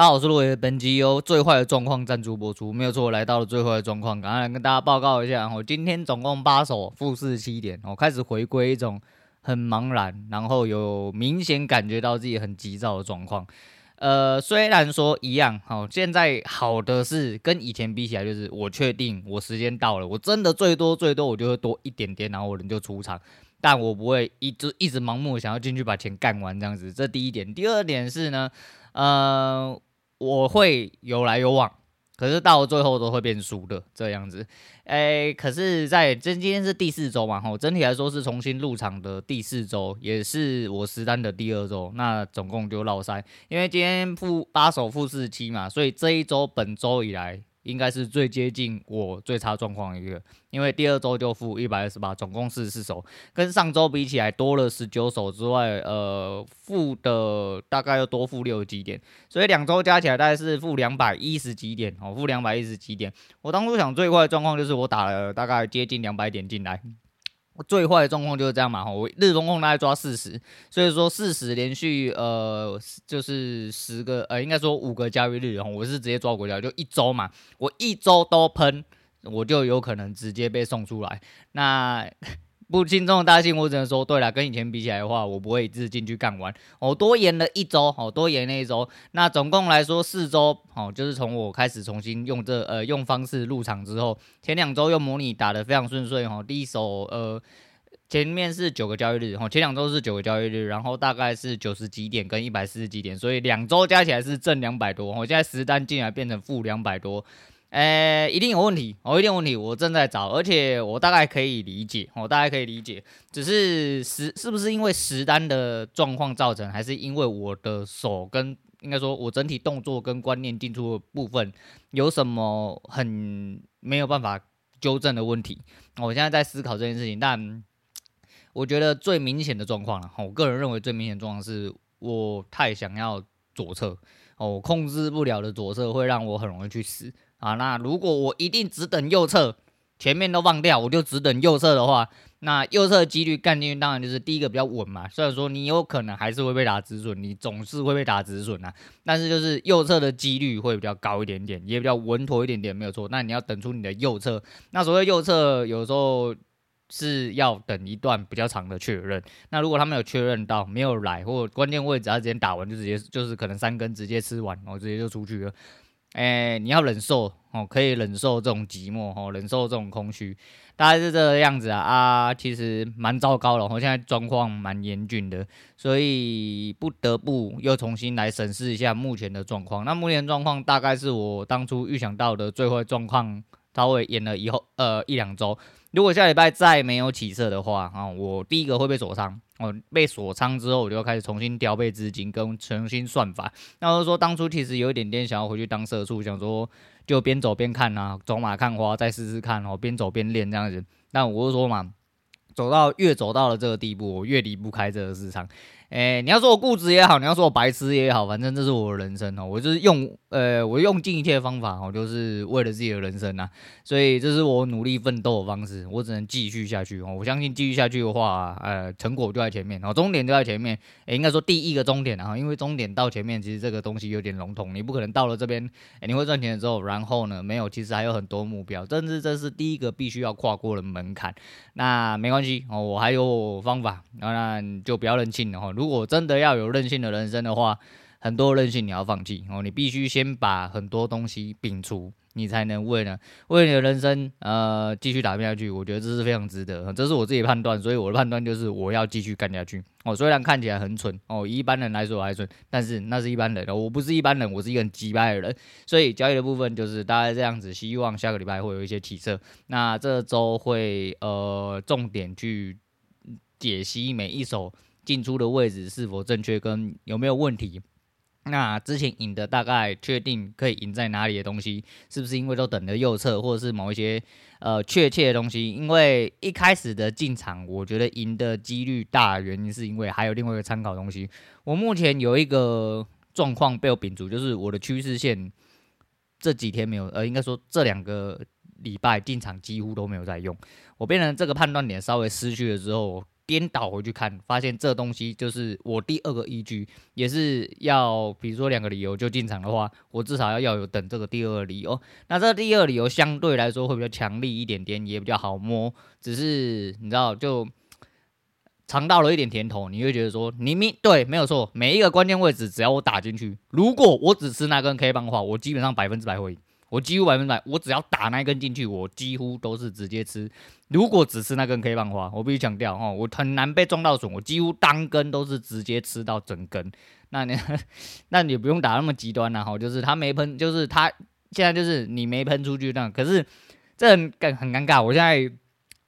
大家好，我是罗伟，本集由最坏的状况赞助播出，没有错，来到了最坏的状况，赶快来跟大家报告一下，我今天总共八手负四七点，我开始回归一种很茫然，然后有明显感觉到自己很急躁的状况。呃，虽然说一样，好，现在好的是跟以前比起来，就是我确定我时间到了，我真的最多最多我就会多一点点，然后我人就出场，但我不会一直一直盲目想要进去把钱干完这样子。这第一点，第二点是呢，呃，我会有来有往。可是到最后都会变输的这样子，诶、可是在今今天是第四周嘛，吼，整体来说是重新入场的第四周，也是我实单的第二周，那总共就落三，因为今天负八手负四期嘛，所以这一周本周以来。应该是最接近我最差状况一个，因为第二周就负一百二十八，总共四十四手，跟上周比起来多了十九手之外，呃，负的大概要多负六十几点，所以两周加起来大概是负两百一十几点哦，负两百一十几点。我当初想最坏的状况就是我打了大概接近两百点进来。最坏的状况就是这样嘛，我日中控大概抓四十，所以说四十连续呃就是十个呃应该说五个交易日，然后我是直接抓国家，就一周嘛，我一周都喷，我就有可能直接被送出来。那。不轻重的大幸，我只能说，对了，跟以前比起来的话，我不会一直进去干完，我多延了一周，好，多延了一周，那总共来说四周，好，就是从我开始重新用这呃用方式入场之后，前两周用模拟打得非常顺遂，哈，第一手呃前面是九个交易日，哈，前两周是九个交易日，然后大概是九十几点跟一百四十几点，所以两周加起来是正两百多，我现在实单进来变成负两百多。诶，一定有问题，我、哦、一定有问题，我正在找，而且我大概可以理解，我、哦、大概可以理解，只是实是不是因为实单的状况造成，还是因为我的手跟应该说我整体动作跟观念进出的部分有什么很没有办法纠正的问题？我现在在思考这件事情，但我觉得最明显的状况了，我个人认为最明显状况是我太想要左侧，哦，控制不了的左侧会让我很容易去死。啊，那如果我一定只等右侧，前面都忘掉，我就只等右侧的话，那右侧几率干进去当然就是第一个比较稳嘛。虽然说你有可能还是会被打止损，你总是会被打止损啊，但是就是右侧的几率会比较高一点点，也比较稳妥一点点，没有错。那你要等出你的右侧，那所谓右侧有时候是要等一段比较长的确认。那如果他没有确认到，没有来，或关键位置他直接打完就直接就是可能三根直接吃完，然后直接就出去了。哎、你要忍受哦，可以忍受这种寂寞哦，忍受这种空虚，大概是这个样子啊啊，其实蛮糟糕的，我现在状况蛮严峻的，所以不得不又重新来审视一下目前的状况。那目前状况大概是我当初预想到的最坏状况，稍微延了以后呃一两周。如果下礼拜再没有起色的话啊，我第一个会被锁伤。我，被锁仓之后，我就要开始重新调配资金跟重新算法。那我说当初其实有一点点想要回去当社畜，想说就边走边看啊，走马看花，再试试看哦，边走边练这样子。那我就说嘛，走到越走到了这个地步，我越离不开这个市场。诶、欸，你要说我固执也好，你要说我白痴也好，反正这是我的人生哦。我就是用，呃，我用尽一切方法哦，就是为了自己的人生呐。所以这是我努力奋斗的方式，我只能继续下去哦。我相信继续下去的话，呃，成果就在前面哦，终点就在前面。哎、应该说第一个终点啊，因为终点到前面，其实这个东西有点笼统，你不可能到了这边，诶、欸，你会赚钱的时候，然后呢，没有，其实还有很多目标，甚至这是第一个必须要跨过的门槛。那没关系哦，我还有方法，当然就不要任性了哈。如果真的要有任性的人生的话，很多任性你要放弃哦，你必须先把很多东西摒除，你才能为了为你的人生呃继续打拼下去。我觉得这是非常值得，这是我自己判断，所以我的判断就是我要继续干下去哦。虽然看起来很蠢哦，一般人来说还蠢，但是那是一般人，我不是一般人，我是一个很机掰的人。所以交易的部分就是大概这样子，希望下个礼拜会有一些起色。那这周会呃重点去解析每一手。进出的位置是否正确，跟有没有问题？那之前赢的大概确定可以赢在哪里的东西，是不是因为都等了右侧，或者是某一些呃确切的东西？因为一开始的进场，我觉得赢的几率大，原因是因为还有另外一个参考东西。我目前有一个状况被我摒除，就是我的趋势线这几天没有，呃，应该说这两个礼拜进场几乎都没有在用。我变成这个判断点稍微失去了之后。颠倒回去看，发现这东西就是我第二个依据，也是要比如说两个理由就进场的话，我至少要要有等这个第二个理由。那这第二理由相对来说会比较强力一点点，也比较好摸。只是你知道，就尝到了一点甜头，你会觉得说，你明对没有错，每一个关键位置只要我打进去，如果我只吃那根 K 棒的话，我基本上百分之百会赢。我几乎百分百，我只要打那一根进去，我几乎都是直接吃。如果只吃那根 K 棒花，我必须强调哦，我很难被撞到损，我几乎当根都是直接吃到整根。那你 那你不用打那么极端了哈，就是他没喷，就是他现在就是你没喷出去那，可是这很很尴尬，我现在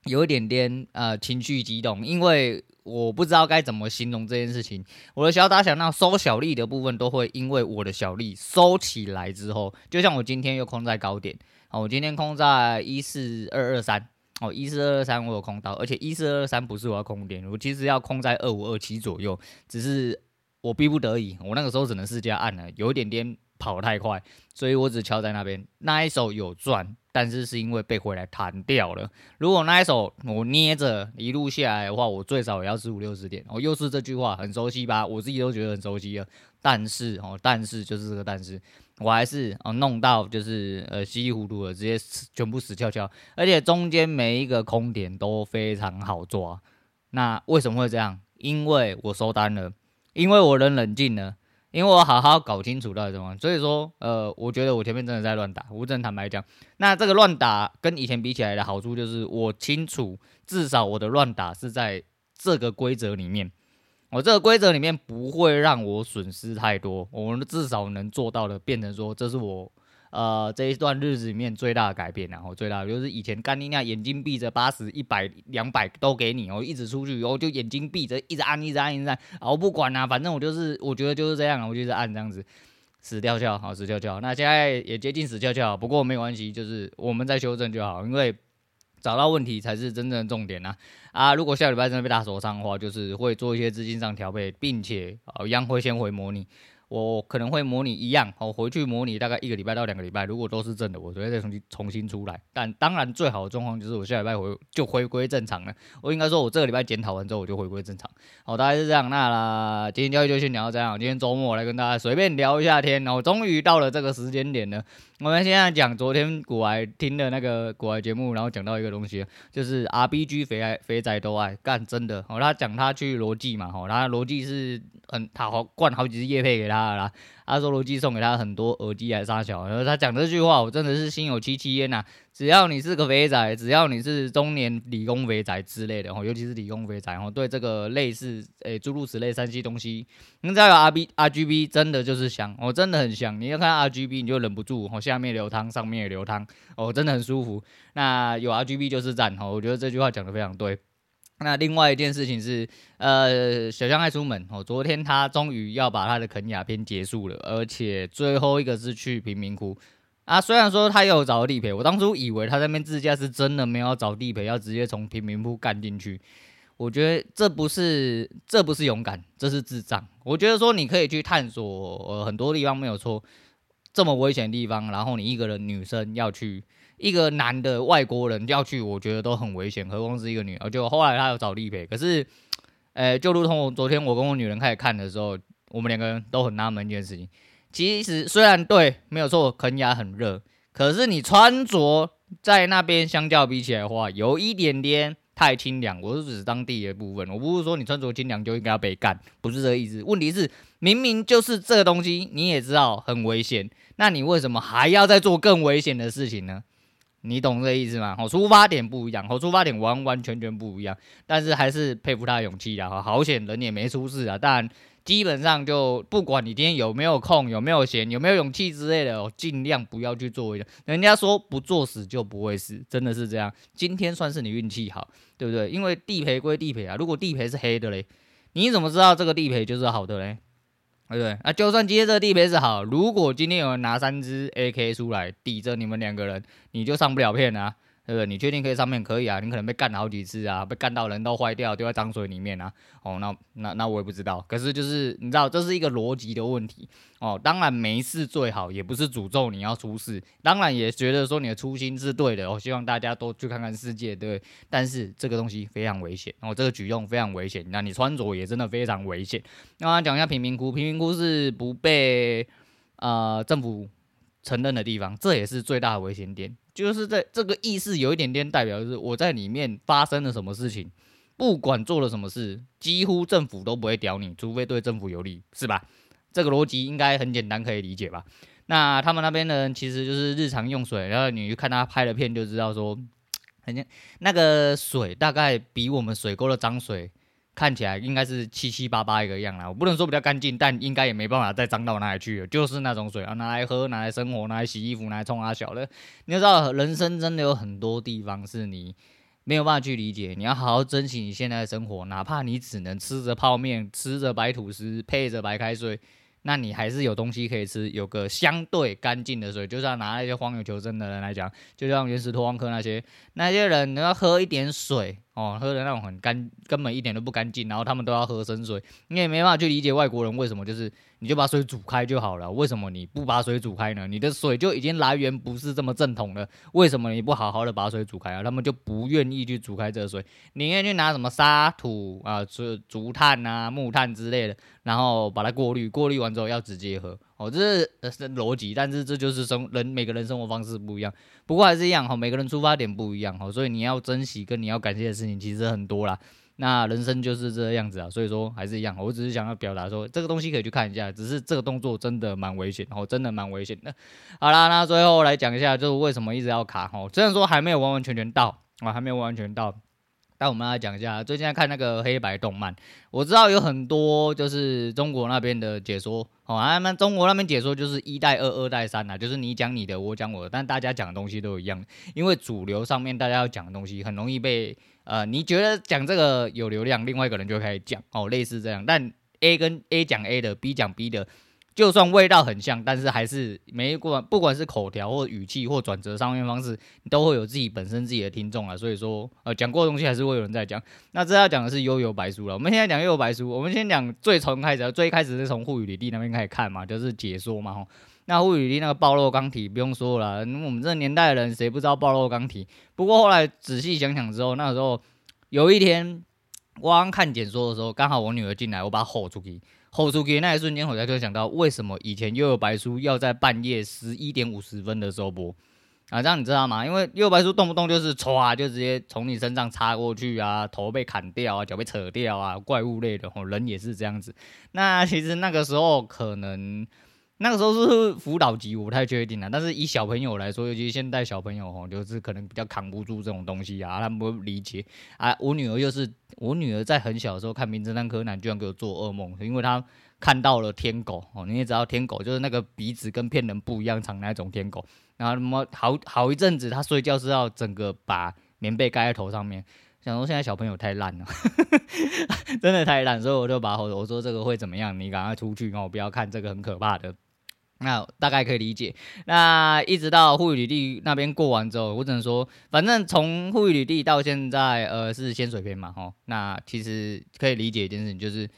有一点点呃情绪激动，因为。我不知道该怎么形容这件事情。我的小打小闹收小利的部分，都会因为我的小利收起来之后，就像我今天又空在高点，哦，我今天空在一四二二三，哦，一四二二三我有空到，而且一四二二三不是我要空点，我其实要空在二五二七左右，只是我逼不得已，我那个时候只能试驾按了，有一点点跑太快，所以我只敲在那边，那一手有赚。但是是因为被回来弹掉了。如果那一手我捏着一路下来的话，我最少也要十五六十点。哦，又是这句话，很熟悉吧？我自己都觉得很熟悉了。但是哦，但是就是这个但是，我还是哦弄到就是呃稀里糊涂的直接全部死翘翘，而且中间每一个空点都非常好抓。那为什么会这样？因为我收单了，因为我人冷静了。因为我好好搞清楚到底怎么，所以说，呃，我觉得我前面真的在乱打，我真的坦白讲，那这个乱打跟以前比起来的好处就是，我清楚，至少我的乱打是在这个规则里面，我这个规则里面不会让我损失太多，我们至少能做到的，变成说这是我。呃，这一段日子里面最大的改变，然后最大的就是以前干你那眼睛闭着八十一百两百都给你，我一直出去，然后就眼睛闭着一直按一直按一直按，然后不管啦、啊，反正我就是我觉得就是这样，我就是按这样子死翘翘，好死翘翘。那现在也接近死翘翘，不过没关系，就是我们再修正就好，因为找到问题才是真正的重点呐。啊，如果下礼拜真的被打手伤的话，就是会做一些资金上调配，并且啊央会先回模拟。我可能会模拟一样，我回去模拟大概一个礼拜到两个礼拜，如果都是正的，我就会再重新重新出来。但当然最好的状况就是我下礼拜回就回归正常了。我应该说，我这个礼拜检讨完之后，我就回归正常。好，大概是这样。那啦，今天交易就先聊到这样。今天周末来跟大家随便聊一下天，然后终于到了这个时间点了。我们现在讲昨天股癌听的那个股癌节目，然后讲到一个东西，就是 RBG 肥爱肥仔都爱干真的。哦，他讲他去罗技嘛，哦，他罗技是很他好灌好几支业配给他啊啦。他说罗技送给他很多耳机还是啥小，然后他讲这句话，我真的是心有戚戚焉呐。只要你是个肥仔，只要你是中年理工肥仔之类的，哦，尤其是理工肥仔，哦，对这个类似诶诸如此类三 C 东西，你只要有 R B R G B，真的就是香，哦，真的很香。你要看 R G B，你就忍不住，哦，下面流汤，上面也流汤，哦，真的很舒服。那有 R G B 就是赞，哦，我觉得这句话讲的非常对。那另外一件事情是，呃，小象爱出门哦。昨天他终于要把他的肯亚篇结束了，而且最后一个是去贫民窟啊。虽然说他有找地陪，我当初以为他在那边自驾是真的没有找地陪，要直接从贫民窟干进去。我觉得这不是这不是勇敢，这是智障。我觉得说你可以去探索呃很多地方没有错，这么危险的地方，然后你一个人女生要去。一个男的外国人要去，我觉得都很危险，何况是一个女的。就后来他有找丽培，可是，呃，就如同我昨天我跟我女人开始看的时候，我们两个人都很纳闷一件事情。其实虽然对，没有错，肯亚很热，可是你穿着在那边相较比起来的话，有一点点太清凉。我是指当地的部分，我不是说你穿着清凉就应该要被干，不是这个意思。问题是明明就是这个东西，你也知道很危险，那你为什么还要再做更危险的事情呢？你懂这意思吗？好，出发点不一样，好，出发点完完全全不一样，但是还是佩服他的勇气啊！好险人也没出事啊，但基本上就不管你今天有没有空、有没有闲、有没有勇气之类的，尽量不要去做一下。人家说不作死就不会死，真的是这样。今天算是你运气好，对不对？因为地赔归地赔啊，如果地赔是黑的嘞，你怎么知道这个地赔就是好的嘞？对不对？啊，就算今天这个地赔是好，如果今天有人拿三支 AK 出来抵着你们两个人，你就上不了片啊。对不对？你确定可以上面可以啊？你可能被干了好几次啊，被干到人都坏掉，丢在脏水里面啊。哦，那那那我也不知道。可是就是你知道，这是一个逻辑的问题哦。当然没事最好，也不是诅咒你要出事。当然也觉得说你的初心是对的，我、哦、希望大家都去看看世界，对不，对。但是这个东西非常危险，哦，这个举动非常危险。那你穿着也真的非常危险。那我讲一下贫民窟，贫民窟是不被呃政府承认的地方，这也是最大的危险点。就是在这个意识有一点点代表，就是我在里面发生了什么事情，不管做了什么事，几乎政府都不会屌你，除非对政府有利，是吧？这个逻辑应该很简单，可以理解吧？那他们那边的人其实就是日常用水，然后你去看他拍的片就知道说，很像那个水大概比我们水沟的脏水。看起来应该是七七八八一个样啦，我不能说比较干净，但应该也没办法再脏到哪里去了，就是那种水啊，拿来喝，拿来生活，拿来洗衣服，拿来冲啊小的。你要知道，人生真的有很多地方是你没有办法去理解，你要好好珍惜你现在的生活，哪怕你只能吃着泡面，吃着白吐司，配着白开水。那你还是有东西可以吃，有个相对干净的水，就像拿那些荒野求生的人来讲，就像原始拓荒客那些那些人，你要喝一点水哦，喝的那种很干，根本一点都不干净，然后他们都要喝生水，你也没办法去理解外国人为什么就是。你就把水煮开就好了，为什么你不把水煮开呢？你的水就已经来源不是这么正统了，为什么你不好好的把水煮开啊？他们就不愿意去煮开这个水，宁愿去拿什么沙土啊、竹竹炭啊、木炭之类的，然后把它过滤，过滤完之后要直接喝。哦，这是是逻辑，但是这就是生人每个人生活方式不一样，不过还是一样哈，每个人出发点不一样哈，所以你要珍惜跟你要感谢的事情其实很多啦。那人生就是这样子啊，所以说还是一样，我只是想要表达说这个东西可以去看一下，只是这个动作真的蛮危险，哦，真的蛮危险的。好啦，那最后来讲一下，就是为什么一直要卡，哦，虽然说还没有完完全全到，啊，还没有完完全到，但我们来讲一下，最近在看那个黑白动漫，我知道有很多就是中国那边的解说，哦，他们中国那边解说就是一带二，二带三啊，就是你讲你的，我讲我的，但大家讲的东西都一样，因为主流上面大家要讲的东西很容易被。呃，你觉得讲这个有流量，另外一个人就开始讲哦，类似这样。但 A 跟 A 讲 A 的，B 讲 B 的，就算味道很像，但是还是没管，不管是口条或语气或转折上面方式，都会有自己本身自己的听众啊。所以说，呃，讲过的东西还是会有人在讲。那这要讲的是《幽游白书》了。我们现在讲《幽游白书》，我们先讲最从开始，最开始是从沪语里地那边开始看嘛，就是解说嘛，吼。那沪语里那个暴露钢体不用说了，我们这年代的人谁不知道暴露钢体？不过后来仔细想想之后，那时候有一天我刚看解说的时候，刚好我女儿进来，我把她吼出去，吼出去那一瞬间，我才突然想到，为什么以前又有白书要在半夜十一点五十分的时候播啊？这样你知道吗？因为又白书动不动就是歘，就直接从你身上插过去啊，头被砍掉啊，脚被扯掉啊，怪物类的，吼，人也是这样子。那其实那个时候可能。那个时候是辅导级，我不太确定了。但是以小朋友来说，尤其是现在小朋友吼，就是可能比较扛不住这种东西啊，他们不理解啊。我女儿又是我女儿在很小的时候看《名侦探柯南》，居然给我做噩梦，因为她看到了天狗哦。你也知道天狗就是那个鼻子跟骗人不一样长那种天狗。然后那么好好一阵子，她睡觉是要整个把棉被盖在头上面。想说现在小朋友太烂了，真的太烂，所以我就把我说这个会怎么样？你赶快出去哦，不要看这个很可怕的。那大概可以理解。那一直到户语里地那边过完之后，我只能说，反正从户语里地到现在，呃，是仙水篇嘛，吼。那其实可以理解一件事情，就是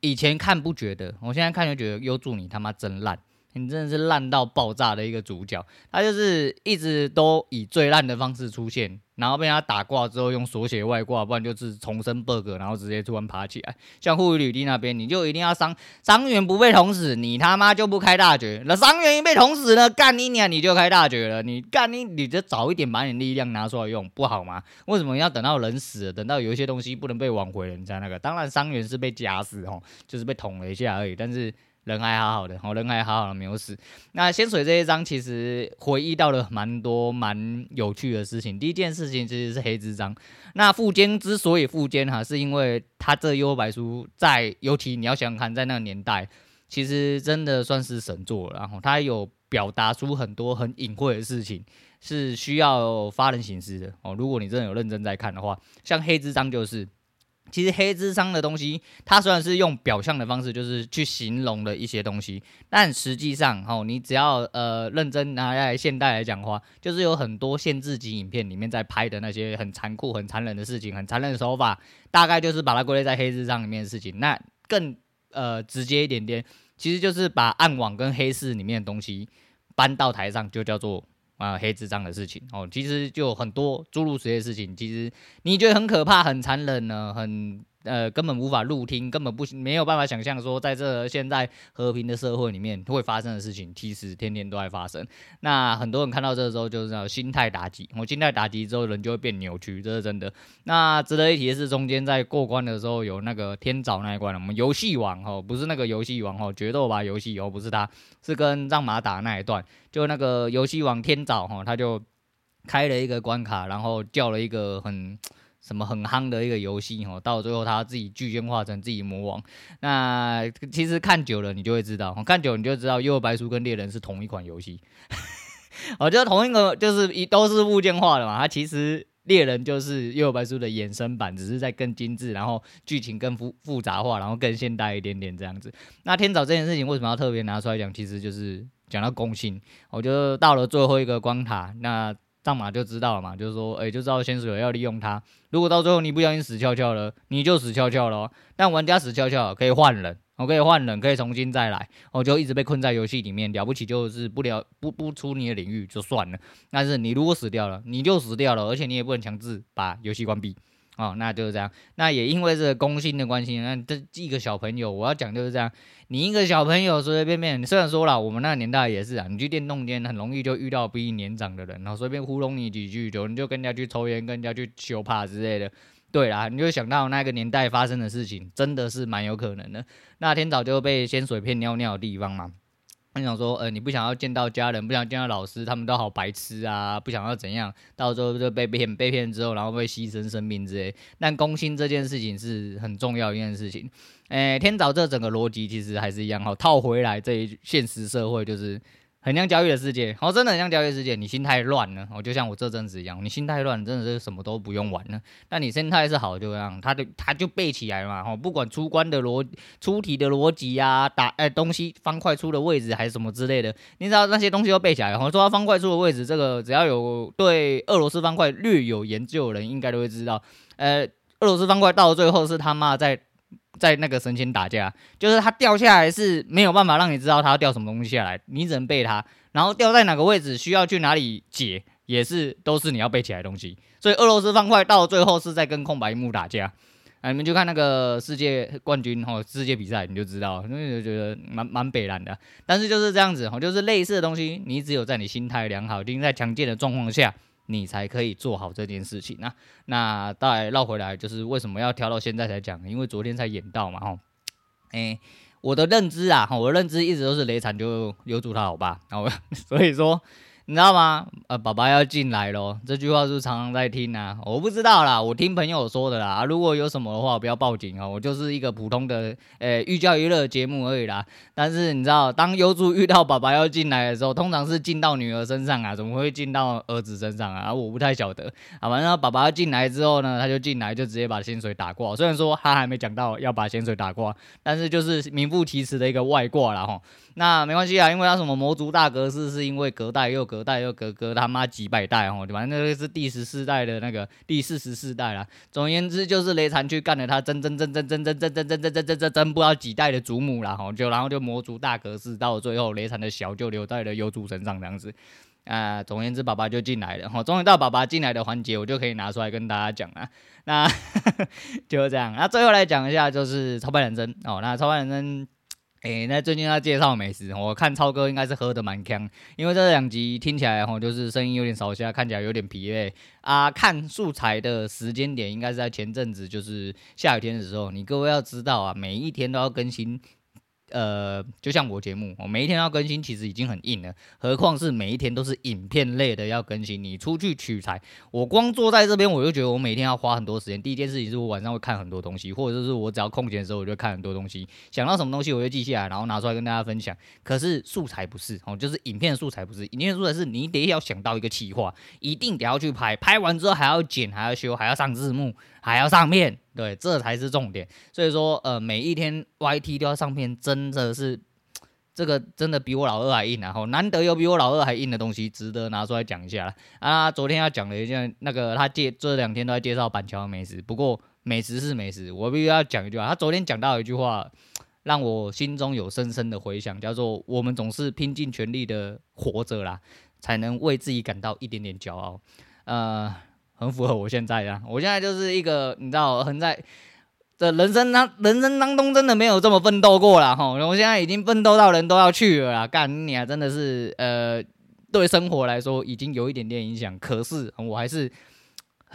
以前看不觉得，我现在看就觉得优助你他妈真烂。你真的是烂到爆炸的一个主角，他就是一直都以最烂的方式出现，然后被他打挂之后用锁血外挂，不然就是重生 bug，然后直接突然爬起来。像户语里地那边，你就一定要伤伤员不被捅死，你他妈就不开大绝。那伤员一被捅死了，干你娘你就开大绝了。你干你你就早一点把你力量拿出来用，不好吗？为什么要等到人死了，等到有一些东西不能被挽回了，你才那个？当然伤员是被夹死哦，就是被捅了一下而已，但是。人还好好的，哦，人还好好的没有死。那仙水这一章其实回忆到了蛮多蛮有趣的事情。第一件事情其实是黑之章。那富坚之所以富坚哈，是因为他这幽白书在，尤其你要想想看，在那个年代，其实真的算是神作了。然后他有表达出很多很隐晦的事情，是需要发人省思的哦。如果你真的有认真在看的话，像黑之章就是。其实黑之商的东西，它虽然是用表象的方式，就是去形容的一些东西，但实际上，哦，你只要呃认真拿来现代来讲话，就是有很多限制级影片里面在拍的那些很残酷、很残忍的事情，很残忍的手法，大概就是把它归类在黑之商里面的事情。那更呃直接一点点，其实就是把暗网跟黑市里面的东西搬到台上，就叫做。啊，黑智障的事情哦，其实就很多诸如此类的事情，其实你觉得很可怕、很残忍呢，很。呃，根本无法入听，根本不没有办法想象说，在这现在和平的社会里面会发生的事情，其实天天都在发生。那很多人看到这个时候，就是那心态打击。我心态打击之后，人就会变扭曲，这是真的。那值得一提的是，中间在过关的时候有那个天早那一关，我们游戏王哦，不是那个游戏王哦，决斗吧游戏哦，不是他，是跟让马打那一段，就那个游戏王天早哈，他就开了一个关卡，然后叫了一个很。什么很夯的一个游戏哦，到最后他自己具现化成自己魔王。那其实看久了你就会知道，看久了你就知道《幽游白书》跟猎人是同一款游戏。我觉得同一个就是一都是物件化的嘛。它其实猎人就是《幽游白书》的衍生版，只是在更精致，然后剧情更复复杂化，然后更现代一点点这样子。那天早这件事情为什么要特别拿出来讲？其实就是讲到公信。我觉得到了最后一个关卡，那。上马就知道了嘛，就是说，哎、就知道先手要利用他。如果到最后你不小心死翘翘了，你就死翘翘了。但玩家死翘翘可以换人，我可以换人，可以重新再来。我就一直被困在游戏里面，了不起就是不了不不出你的领域就算了。但是你如果死掉了，你就死掉了，而且你也不能强制把游戏关闭。哦，那就是这样。那也因为这个公信的关系，那这一个小朋友，我要讲就是这样。你一个小朋友随随便便，虽然说了，我们那个年代也是啊，你去电动间很容易就遇到比你年长的人，然后随便糊弄你几句，就你就跟人家去抽烟，跟人家去修帕之类的。对啦，你就想到那个年代发生的事情，真的是蛮有可能的。那天早就被仙水骗尿尿的地方嘛。他想说，呃，你不想要见到家人，不想见到老师，他们都好白痴啊，不想要怎样，到时候就被骗，被骗之后，然后会牺牲生命之类。但攻心这件事情是很重要一件事情。诶，天早这整个逻辑其实还是一样，好套回来这一现实社会就是。很像交易的世界，哦，真的很像交易世界。你心态乱了，哦，就像我这阵子一样，你心态乱，真的是什么都不用玩了。但你心态是好，就这样，他就他就背起来嘛，哦，不管出关的逻出题的逻辑呀，打哎东西方块出的位置还是什么之类的，你知道那些东西都背起来。然后说到方块出的位置，这个只要有对俄罗斯方块略有研究的人，应该都会知道。呃，俄罗斯方块到最后是他妈在。在那个神仙打架，就是它掉下来是没有办法让你知道它要掉什么东西下来，你只能背它，然后掉在哪个位置需要去哪里解，也是都是你要背起来的东西。所以俄罗斯方块到最后是在跟空白幕打架，啊，你们就看那个世界冠军或世界比赛，你就知道，因为就觉得蛮蛮北烂的。但是就是这样子，就是类似的东西，你只有在你心态良好、定在强健的状况下。你才可以做好这件事情那。那再绕回来，就是为什么要挑到现在才讲？因为昨天才演到嘛，吼。诶，我的认知啊，我的认知一直都是雷惨就留住他好吧，然后 所以说。你知道吗？呃，爸爸要进来咯，这句话是常常在听啊？我不知道啦，我听朋友说的啦。如果有什么的话，不要报警哦。我就是一个普通的呃寓教于乐节目而已啦。但是你知道，当优助遇到爸爸要进来的时候，通常是进到女儿身上啊，怎么会进到儿子身上啊？我不太晓得。啊，反正爸爸要进来之后呢，他就进来就直接把薪水打挂。虽然说他还没讲到要把薪水打挂，但是就是名副其实的一个外挂啦。齁。那没关系啊，因为他什么魔族大格式，是因为隔代又隔隔代又隔隔他妈几百代哦，反正那个是第十四代的那个第四十四代啦。总而言之，就是雷禅去干了他真真真真真真真真真真真真真不知道几代的祖母啦，吼，就然后就魔族大格式，到最后雷禅的小就留在了幽族身上这样子。啊，总而言之，爸爸就进来了，吼，终于到爸爸进来的环节，我就可以拿出来跟大家讲了。那就这样，那最后来讲一下，就是超凡人生哦，那超凡人生。诶、那最近要介绍美食，我看超哥应该是喝的蛮呛，因为这两集听起来吼，就是声音有点少下，看起来有点疲惫啊。看素材的时间点应该是在前阵子，就是下雨天的时候。你各位要知道啊，每一天都要更新。呃，就像我节目，我每一天要更新，其实已经很硬了，何况是每一天都是影片类的要更新。你出去取材，我光坐在这边，我就觉得我每天要花很多时间。第一件事情是我晚上会看很多东西，或者是我只要空闲的时候，我就看很多东西，想到什么东西我就记下来，然后拿出来跟大家分享。可是素材不是哦，就是影片素材不是，影片素材是你得要想到一个企划，一定得要去拍，拍完之后还要剪，还要修，还要上字幕，还要上片。对，这才是重点。所以说，呃，每一天 YT 都要上片，真的是这个真的比我老二还硬啊！然后难得有比我老二还硬的东西，值得拿出来讲一下啊。昨天要讲的一件，那个他介这两天都在介绍板桥美食，不过美食是美食，我必须要讲一句话。他昨天讲到一句话，让我心中有深深的回响，叫做“我们总是拼尽全力的活着啦，才能为自己感到一点点骄傲”。呃。很符合我现在啊，我现在就是一个你知道，很在的人生当人生当中真的没有这么奋斗过了哈，我现在已经奋斗到人都要去了啦，干你啊，真的是呃，对生活来说已经有一点点影响，可是我还是。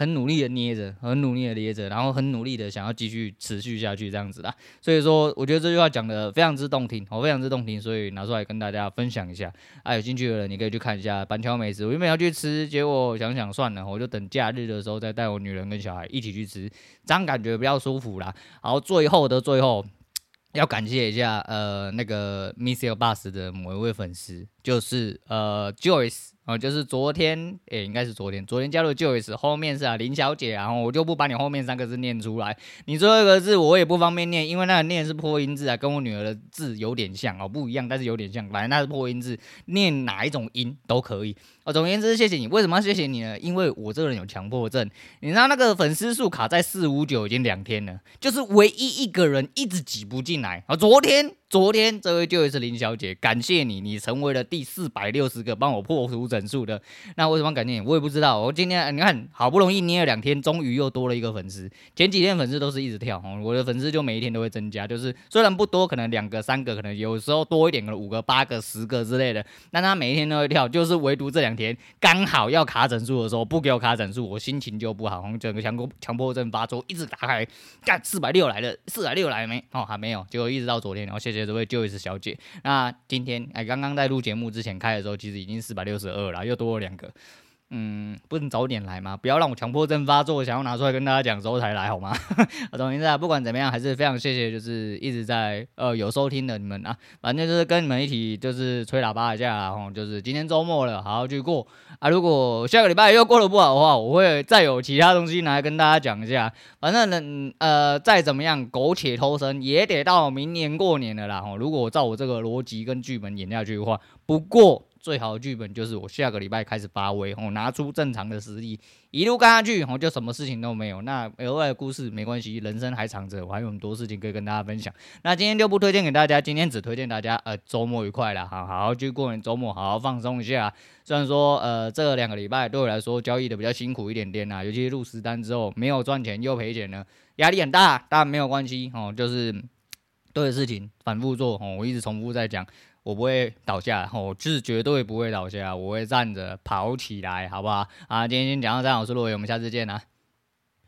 很努力的捏着，很努力的捏着，然后很努力的想要继续持续下去这样子啦。所以说，我觉得这句话讲的非常之动听，我非常之动听，所以拿出来跟大家分享一下。啊，有兴趣的人你可以去看一下板桥美食。我原本要去吃，结果想想算了，我就等假日的时候再带我女人跟小孩一起去吃，这样感觉比较舒服啦。然后最后的最后，要感谢一下呃那个 Missile Bus 的某一位粉丝，就是呃 Joyce。哦，就是昨天，诶、应该是昨天，昨天加入 Joyce，后面是啊林小姐，然后我就不把你后面三个字念出来，你最后一个字我也不方便念，因为那个念是破音字啊，跟我女儿的字有点像哦，不一样，但是有点像，反正那是破音字，念哪一种音都可以。哦，总而言之，谢谢你。为什么要谢谢你呢？因为我这个人有强迫症，你知道那个粉丝数卡在四五九已经两天了，就是唯一一个人一直挤不进来。啊，昨天。昨天这位就是林小姐，感谢你，你成为了第四百六十个帮我破除整数的。那为什么感谢你？我也不知道。我今天你看，好不容易捏了两天，终于又多了一个粉丝。前几天粉丝都是一直跳，我的粉丝就每一天都会增加，就是虽然不多，可能两个、三个，可能有时候多一点，可能五个、八个、十个之类的。但他每一天都会跳，就是唯独这两天刚好要卡整数的时候，不给我卡整数，我心情就不好，整个强迫强迫症发作，一直打开，干四百六来了，四百六来了没？哦，还没有，结果一直到昨天，然后谢谢。这位 Joyce 小姐，那今天哎，刚刚在录节目之前开的时候，其实已经四百六十二了，又多了两个。嗯，不能早点来吗？不要让我强迫症发作，想要拿出来跟大家讲之后才来好吗？我懂意思啊。不管怎么样，还是非常谢谢，就是一直在呃有收听的你们啊。反正就是跟你们一起就是吹喇叭一下，然后就是今天周末了，好好去过啊。如果下个礼拜又过得不好的话，我会再有其他东西拿来跟大家讲一下。反正呢，呃，再怎么样苟且偷生也得到明年过年了啦。如果照我这个逻辑跟剧本演下去的话，不过。最好的剧本就是我下个礼拜开始发威，我拿出正常的实力，一路干下去，我就什么事情都没有。那额外的故事没关系，人生还长着，我还有很多事情可以跟大家分享。那今天就不推荐给大家，今天只推荐大家，呃，周末愉快啦，好好好去过年周末，好好放松一下。虽然说，呃，这两个礼拜对我来说交易的比较辛苦一点点呐，尤其是入实单之后没有赚钱又赔钱呢，压力很大，但没有关系哦，就是对的事情反复做哦，我一直重复在讲。我不会倒下，我是绝对不会倒下，我会站着跑起来，好不好？啊，今天先讲到这，我是洛伟，我们下次见啦。